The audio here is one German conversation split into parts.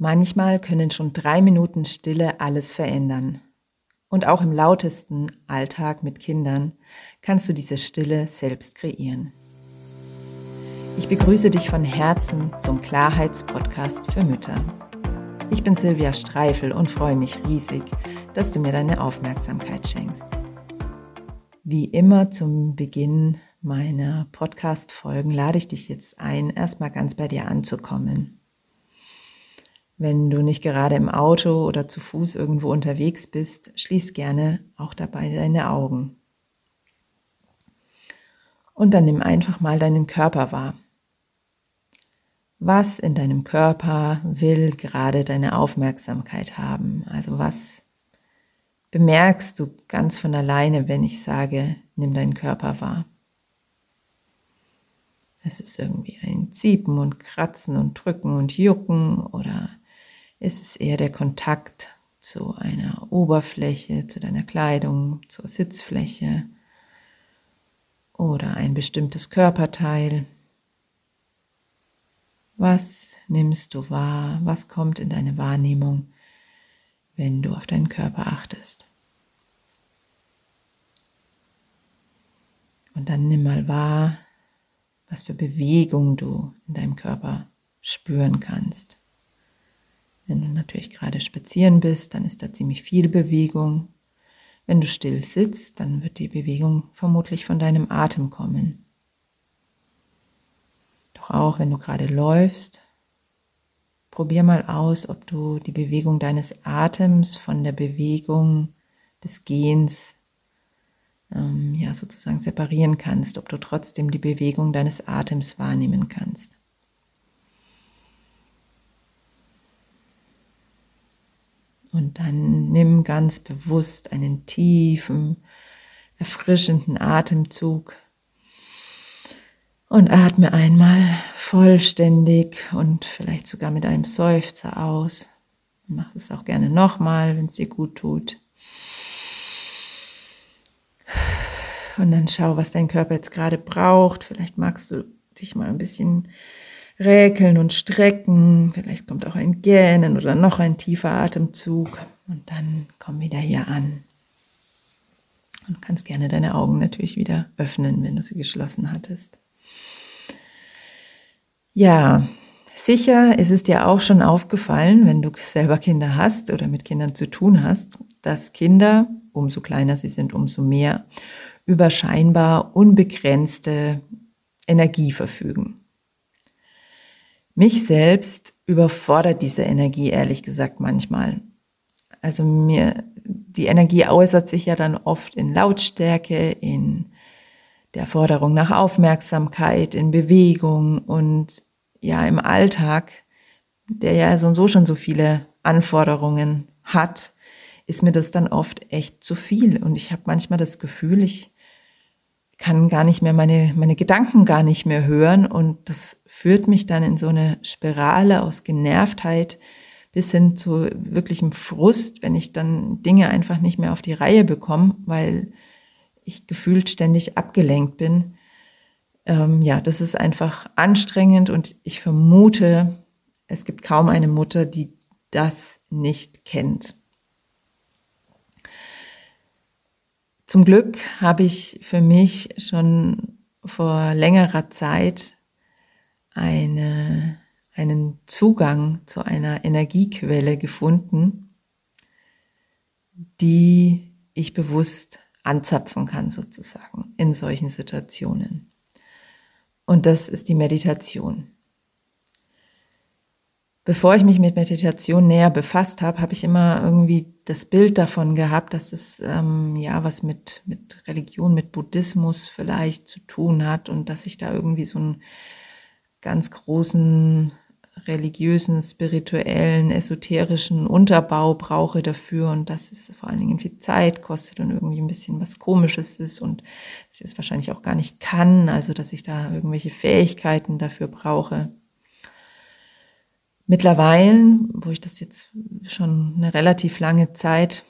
Manchmal können schon drei Minuten Stille alles verändern. Und auch im lautesten Alltag mit Kindern kannst du diese Stille selbst kreieren. Ich begrüße dich von Herzen zum Klarheitspodcast für Mütter. Ich bin Silvia Streifel und freue mich riesig, dass du mir deine Aufmerksamkeit schenkst. Wie immer zum Beginn meiner Podcast-Folgen lade ich dich jetzt ein, erstmal ganz bei dir anzukommen wenn du nicht gerade im Auto oder zu Fuß irgendwo unterwegs bist, schließ gerne auch dabei deine Augen. Und dann nimm einfach mal deinen Körper wahr. Was in deinem Körper will gerade deine Aufmerksamkeit haben? Also was bemerkst du ganz von alleine, wenn ich sage, nimm deinen Körper wahr? Es ist irgendwie ein Ziepen und Kratzen und Drücken und Jucken oder ist es eher der Kontakt zu einer Oberfläche, zu deiner Kleidung, zur Sitzfläche oder ein bestimmtes Körperteil. Was nimmst du wahr? Was kommt in deine Wahrnehmung, wenn du auf deinen Körper achtest? Und dann nimm mal wahr, was für Bewegung du in deinem Körper spüren kannst. Wenn du natürlich gerade spazieren bist, dann ist da ziemlich viel Bewegung. Wenn du still sitzt, dann wird die Bewegung vermutlich von deinem Atem kommen. Doch auch wenn du gerade läufst, probier mal aus, ob du die Bewegung deines Atems von der Bewegung des Gehens ähm, ja sozusagen separieren kannst, ob du trotzdem die Bewegung deines Atems wahrnehmen kannst. Und dann nimm ganz bewusst einen tiefen, erfrischenden Atemzug und atme einmal vollständig und vielleicht sogar mit einem Seufzer aus. Mach es auch gerne nochmal, wenn es dir gut tut. Und dann schau, was dein Körper jetzt gerade braucht. Vielleicht magst du dich mal ein bisschen räkeln und strecken. Vielleicht kommt auch ein Gähnen oder noch ein tiefer Atemzug. Und dann komm wieder hier an. Und du kannst gerne deine Augen natürlich wieder öffnen, wenn du sie geschlossen hattest. Ja, sicher ist es dir auch schon aufgefallen, wenn du selber Kinder hast oder mit Kindern zu tun hast, dass Kinder, umso kleiner sie sind, umso mehr, über scheinbar unbegrenzte Energie verfügen. Mich selbst überfordert diese Energie ehrlich gesagt manchmal. Also mir, die Energie äußert sich ja dann oft in Lautstärke, in der Forderung nach Aufmerksamkeit, in Bewegung und ja im Alltag, der ja so und so schon so viele Anforderungen hat, ist mir das dann oft echt zu viel. Und ich habe manchmal das Gefühl, ich kann gar nicht mehr meine, meine Gedanken gar nicht mehr hören und das führt mich dann in so eine Spirale aus Genervtheit bis hin zu wirklichem Frust, wenn ich dann Dinge einfach nicht mehr auf die Reihe bekomme, weil ich gefühlt ständig abgelenkt bin. Ähm, ja, das ist einfach anstrengend und ich vermute, es gibt kaum eine Mutter, die das nicht kennt. Zum Glück habe ich für mich schon vor längerer Zeit eine, einen Zugang zu einer Energiequelle gefunden, die ich bewusst anzapfen kann sozusagen in solchen Situationen. Und das ist die Meditation. Bevor ich mich mit Meditation näher befasst habe, habe ich immer irgendwie das Bild davon gehabt, dass es ähm, ja was mit, mit Religion, mit Buddhismus vielleicht zu tun hat und dass ich da irgendwie so einen ganz großen religiösen, spirituellen, esoterischen Unterbau brauche dafür und dass es vor allen Dingen viel Zeit kostet und irgendwie ein bisschen was Komisches ist und dass ich es wahrscheinlich auch gar nicht kann, also dass ich da irgendwelche Fähigkeiten dafür brauche. Mittlerweile, wo ich das jetzt schon eine relativ lange Zeit,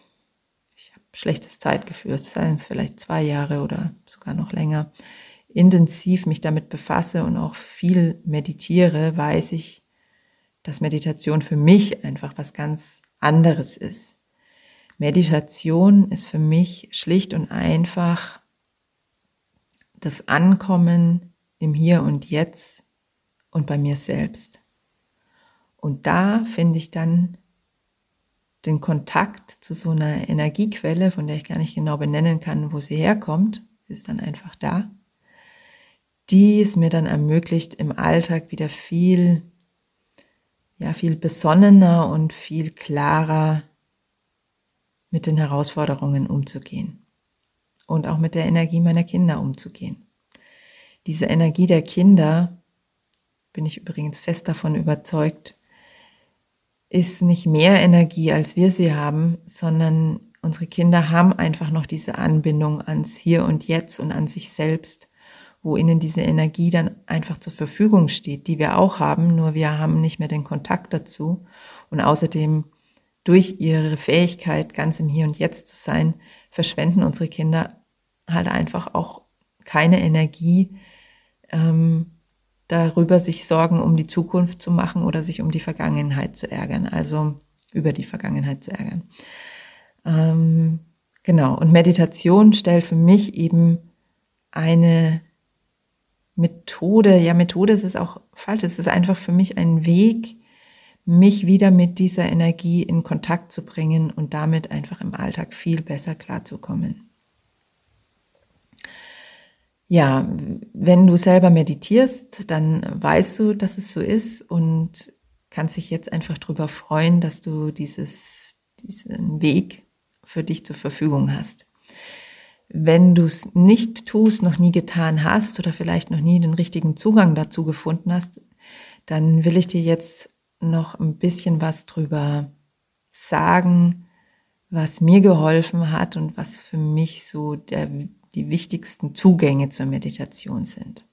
ich habe schlechtes Zeitgefühl, seien es vielleicht zwei Jahre oder sogar noch länger, intensiv mich damit befasse und auch viel meditiere, weiß ich, dass Meditation für mich einfach was ganz anderes ist. Meditation ist für mich schlicht und einfach das Ankommen im Hier und Jetzt und bei mir selbst. Und da finde ich dann den Kontakt zu so einer Energiequelle, von der ich gar nicht genau benennen kann, wo sie herkommt, ist dann einfach da, die es mir dann ermöglicht, im Alltag wieder viel, ja, viel besonnener und viel klarer mit den Herausforderungen umzugehen und auch mit der Energie meiner Kinder umzugehen. Diese Energie der Kinder, bin ich übrigens fest davon überzeugt, ist nicht mehr Energie, als wir sie haben, sondern unsere Kinder haben einfach noch diese Anbindung ans Hier und Jetzt und an sich selbst, wo ihnen diese Energie dann einfach zur Verfügung steht, die wir auch haben, nur wir haben nicht mehr den Kontakt dazu. Und außerdem durch ihre Fähigkeit, ganz im Hier und Jetzt zu sein, verschwenden unsere Kinder halt einfach auch keine Energie, ähm, darüber sich Sorgen um die Zukunft zu machen oder sich um die Vergangenheit zu ärgern, also über die Vergangenheit zu ärgern. Ähm, genau, und Meditation stellt für mich eben eine Methode, ja, Methode ist es auch falsch, es ist einfach für mich ein Weg, mich wieder mit dieser Energie in Kontakt zu bringen und damit einfach im Alltag viel besser klarzukommen. Ja, wenn du selber meditierst, dann weißt du, dass es so ist und kannst dich jetzt einfach darüber freuen, dass du dieses, diesen Weg für dich zur Verfügung hast. Wenn du es nicht tust, noch nie getan hast oder vielleicht noch nie den richtigen Zugang dazu gefunden hast, dann will ich dir jetzt noch ein bisschen was drüber sagen, was mir geholfen hat und was für mich so der, die wichtigsten Zugänge zur Meditation sind.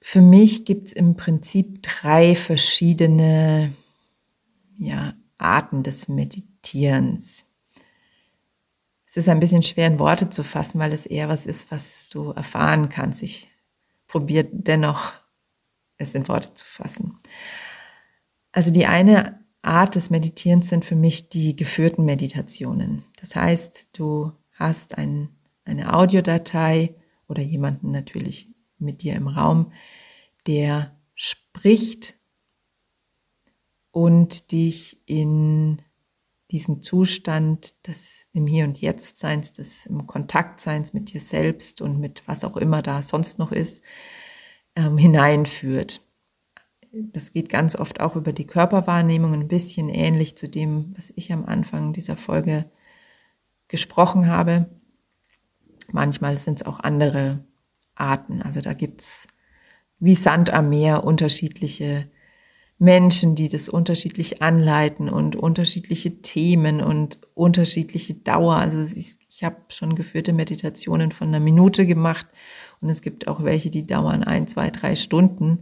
Für mich gibt es im Prinzip drei verschiedene ja, Arten des Meditierens. Es ist ein bisschen schwer in Worte zu fassen, weil es eher was ist, was du erfahren kannst. Ich probiere dennoch es in Worte zu fassen. Also die eine Art des Meditierens sind für mich die geführten Meditationen. Das heißt, du hast ein, eine Audiodatei oder jemanden natürlich mit dir im Raum, der spricht und dich in diesen Zustand des im Hier und Jetzt Seins, des im Kontakt Seins mit dir selbst und mit was auch immer da sonst noch ist, ähm, hineinführt. Das geht ganz oft auch über die Körperwahrnehmung, ein bisschen ähnlich zu dem, was ich am Anfang dieser Folge gesprochen habe. Manchmal sind es auch andere Arten. Also da gibt es wie Sand am Meer unterschiedliche Menschen, die das unterschiedlich anleiten und unterschiedliche Themen und unterschiedliche Dauer. Also ich, habe schon geführte Meditationen von einer Minute gemacht und es gibt auch welche, die dauern ein, zwei, drei Stunden.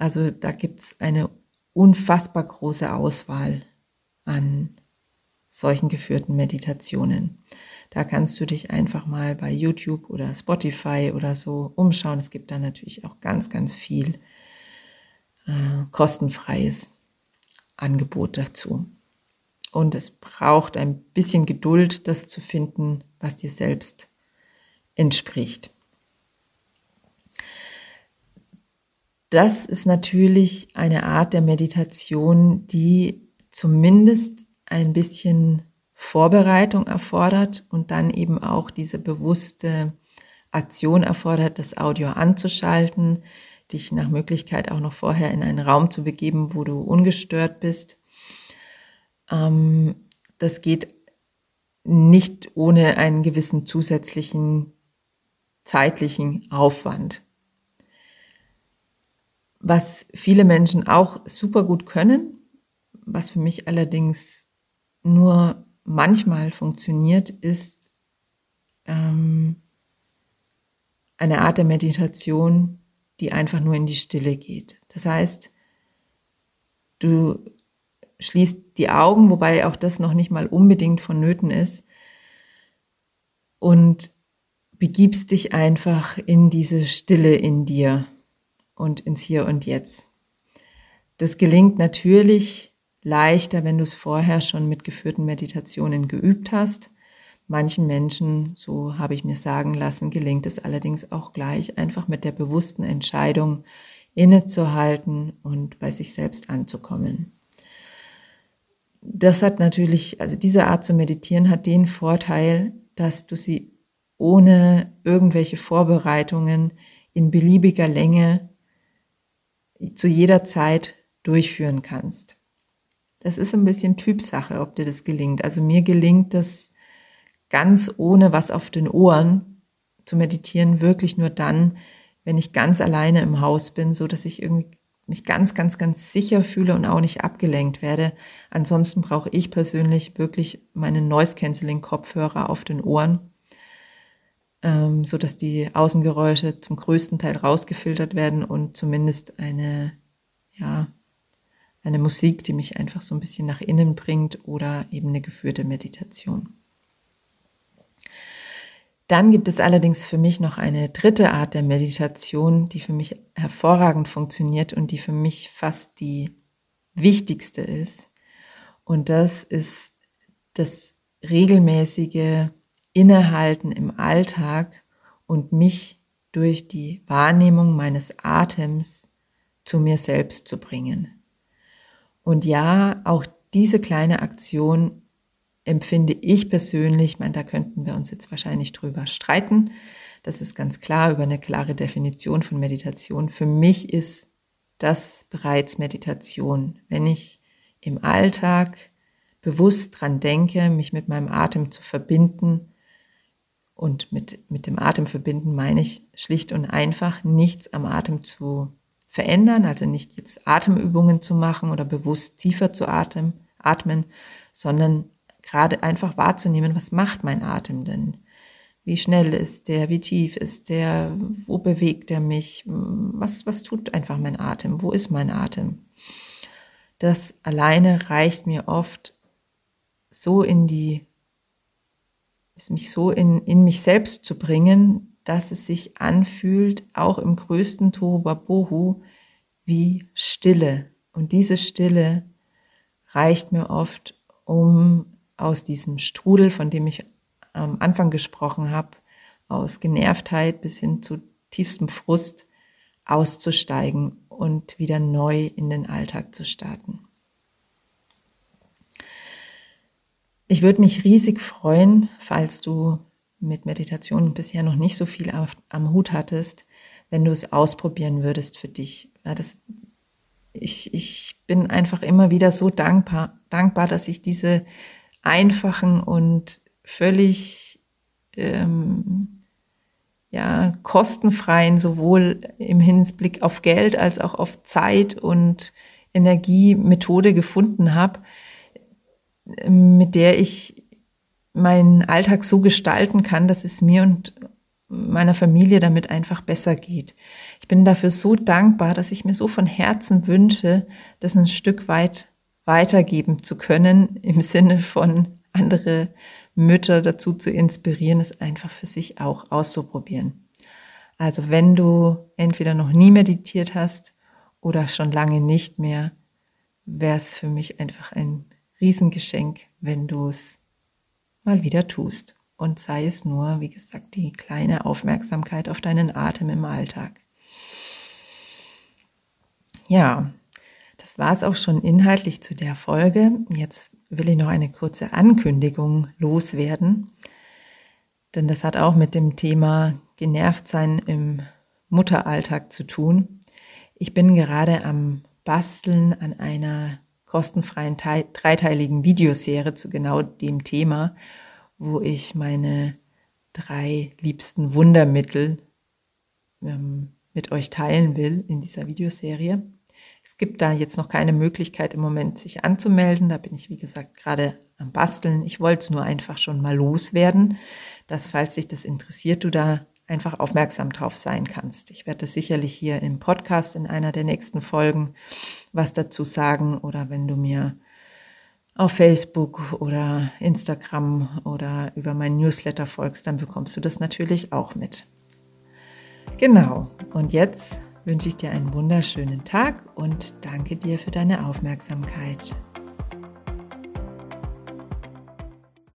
Also da gibt's eine unfassbar große Auswahl an solchen geführten Meditationen. Da kannst du dich einfach mal bei YouTube oder Spotify oder so umschauen. Es gibt da natürlich auch ganz, ganz viel äh, kostenfreies Angebot dazu. Und es braucht ein bisschen Geduld, das zu finden, was dir selbst entspricht. Das ist natürlich eine Art der Meditation, die zumindest ein bisschen Vorbereitung erfordert und dann eben auch diese bewusste Aktion erfordert, das Audio anzuschalten, dich nach Möglichkeit auch noch vorher in einen Raum zu begeben, wo du ungestört bist. Ähm, das geht nicht ohne einen gewissen zusätzlichen zeitlichen Aufwand. Was viele Menschen auch super gut können, was für mich allerdings nur manchmal funktioniert, ist ähm, eine Art der Meditation, die einfach nur in die Stille geht. Das heißt, du schließt die Augen, wobei auch das noch nicht mal unbedingt vonnöten ist, und begibst dich einfach in diese Stille in dir und ins Hier und Jetzt. Das gelingt natürlich leichter, wenn du es vorher schon mit geführten Meditationen geübt hast. Manchen Menschen, so habe ich mir sagen lassen, gelingt es allerdings auch gleich, einfach mit der bewussten Entscheidung innezuhalten und bei sich selbst anzukommen. Das hat natürlich, also diese Art zu meditieren hat den Vorteil, dass du sie ohne irgendwelche Vorbereitungen in beliebiger Länge zu jeder Zeit durchführen kannst. Das ist ein bisschen Typsache, ob dir das gelingt. Also mir gelingt das ganz ohne was auf den Ohren zu meditieren, wirklich nur dann, wenn ich ganz alleine im Haus bin, so dass ich irgendwie mich ganz, ganz, ganz sicher fühle und auch nicht abgelenkt werde. Ansonsten brauche ich persönlich wirklich meinen Noise Cancelling Kopfhörer auf den Ohren, ähm, so dass die Außengeräusche zum größten Teil rausgefiltert werden und zumindest eine, ja, eine Musik, die mich einfach so ein bisschen nach innen bringt oder eben eine geführte Meditation. Dann gibt es allerdings für mich noch eine dritte Art der Meditation, die für mich hervorragend funktioniert und die für mich fast die wichtigste ist. Und das ist das regelmäßige Innehalten im Alltag und mich durch die Wahrnehmung meines Atems zu mir selbst zu bringen. Und ja, auch diese kleine Aktion empfinde ich persönlich, ich meine, da könnten wir uns jetzt wahrscheinlich drüber streiten. Das ist ganz klar über eine klare Definition von Meditation. Für mich ist das bereits Meditation, wenn ich im Alltag bewusst dran denke, mich mit meinem Atem zu verbinden. Und mit, mit dem Atem verbinden meine ich schlicht und einfach nichts am Atem zu verändern, also nicht jetzt Atemübungen zu machen oder bewusst tiefer zu atmen, atmen, sondern gerade einfach wahrzunehmen, was macht mein Atem denn? Wie schnell ist der? Wie tief ist der? Wo bewegt er mich? Was, was tut einfach mein Atem? Wo ist mein Atem? Das alleine reicht mir oft so in die, mich so in, in mich selbst zu bringen, dass es sich anfühlt, auch im größten Tohuwabohu, wie Stille. Und diese Stille reicht mir oft, um aus diesem Strudel, von dem ich am Anfang gesprochen habe, aus Genervtheit bis hin zu tiefstem Frust auszusteigen und wieder neu in den Alltag zu starten. Ich würde mich riesig freuen, falls du mit Meditation bisher noch nicht so viel auf, am Hut hattest, wenn du es ausprobieren würdest für dich. Ja, das, ich, ich bin einfach immer wieder so dankbar, dankbar, dass ich diese einfachen und völlig ähm, ja, kostenfreien, sowohl im Hinblick auf Geld als auch auf Zeit und Energie Methode gefunden habe, mit der ich meinen Alltag so gestalten kann, dass es mir und meiner Familie damit einfach besser geht. Ich bin dafür so dankbar, dass ich mir so von Herzen wünsche, das ein Stück weit weitergeben zu können, im Sinne von andere Mütter dazu zu inspirieren, es einfach für sich auch auszuprobieren. Also wenn du entweder noch nie meditiert hast oder schon lange nicht mehr, wäre es für mich einfach ein Riesengeschenk, wenn du es mal wieder tust. Und sei es nur, wie gesagt, die kleine Aufmerksamkeit auf deinen Atem im Alltag. Ja, das war es auch schon inhaltlich zu der Folge. Jetzt will ich noch eine kurze Ankündigung loswerden, denn das hat auch mit dem Thema Genervtsein im Mutteralltag zu tun. Ich bin gerade am Basteln an einer kostenfreien dreiteiligen Videoserie zu genau dem Thema, wo ich meine drei liebsten Wundermittel ähm, mit euch teilen will in dieser Videoserie gibt da jetzt noch keine Möglichkeit im Moment, sich anzumelden. Da bin ich, wie gesagt, gerade am Basteln. Ich wollte es nur einfach schon mal loswerden, dass, falls dich das interessiert, du da einfach aufmerksam drauf sein kannst. Ich werde das sicherlich hier im Podcast in einer der nächsten Folgen was dazu sagen oder wenn du mir auf Facebook oder Instagram oder über meinen Newsletter folgst, dann bekommst du das natürlich auch mit. Genau. Und jetzt wünsche ich dir einen wunderschönen Tag und danke dir für deine Aufmerksamkeit.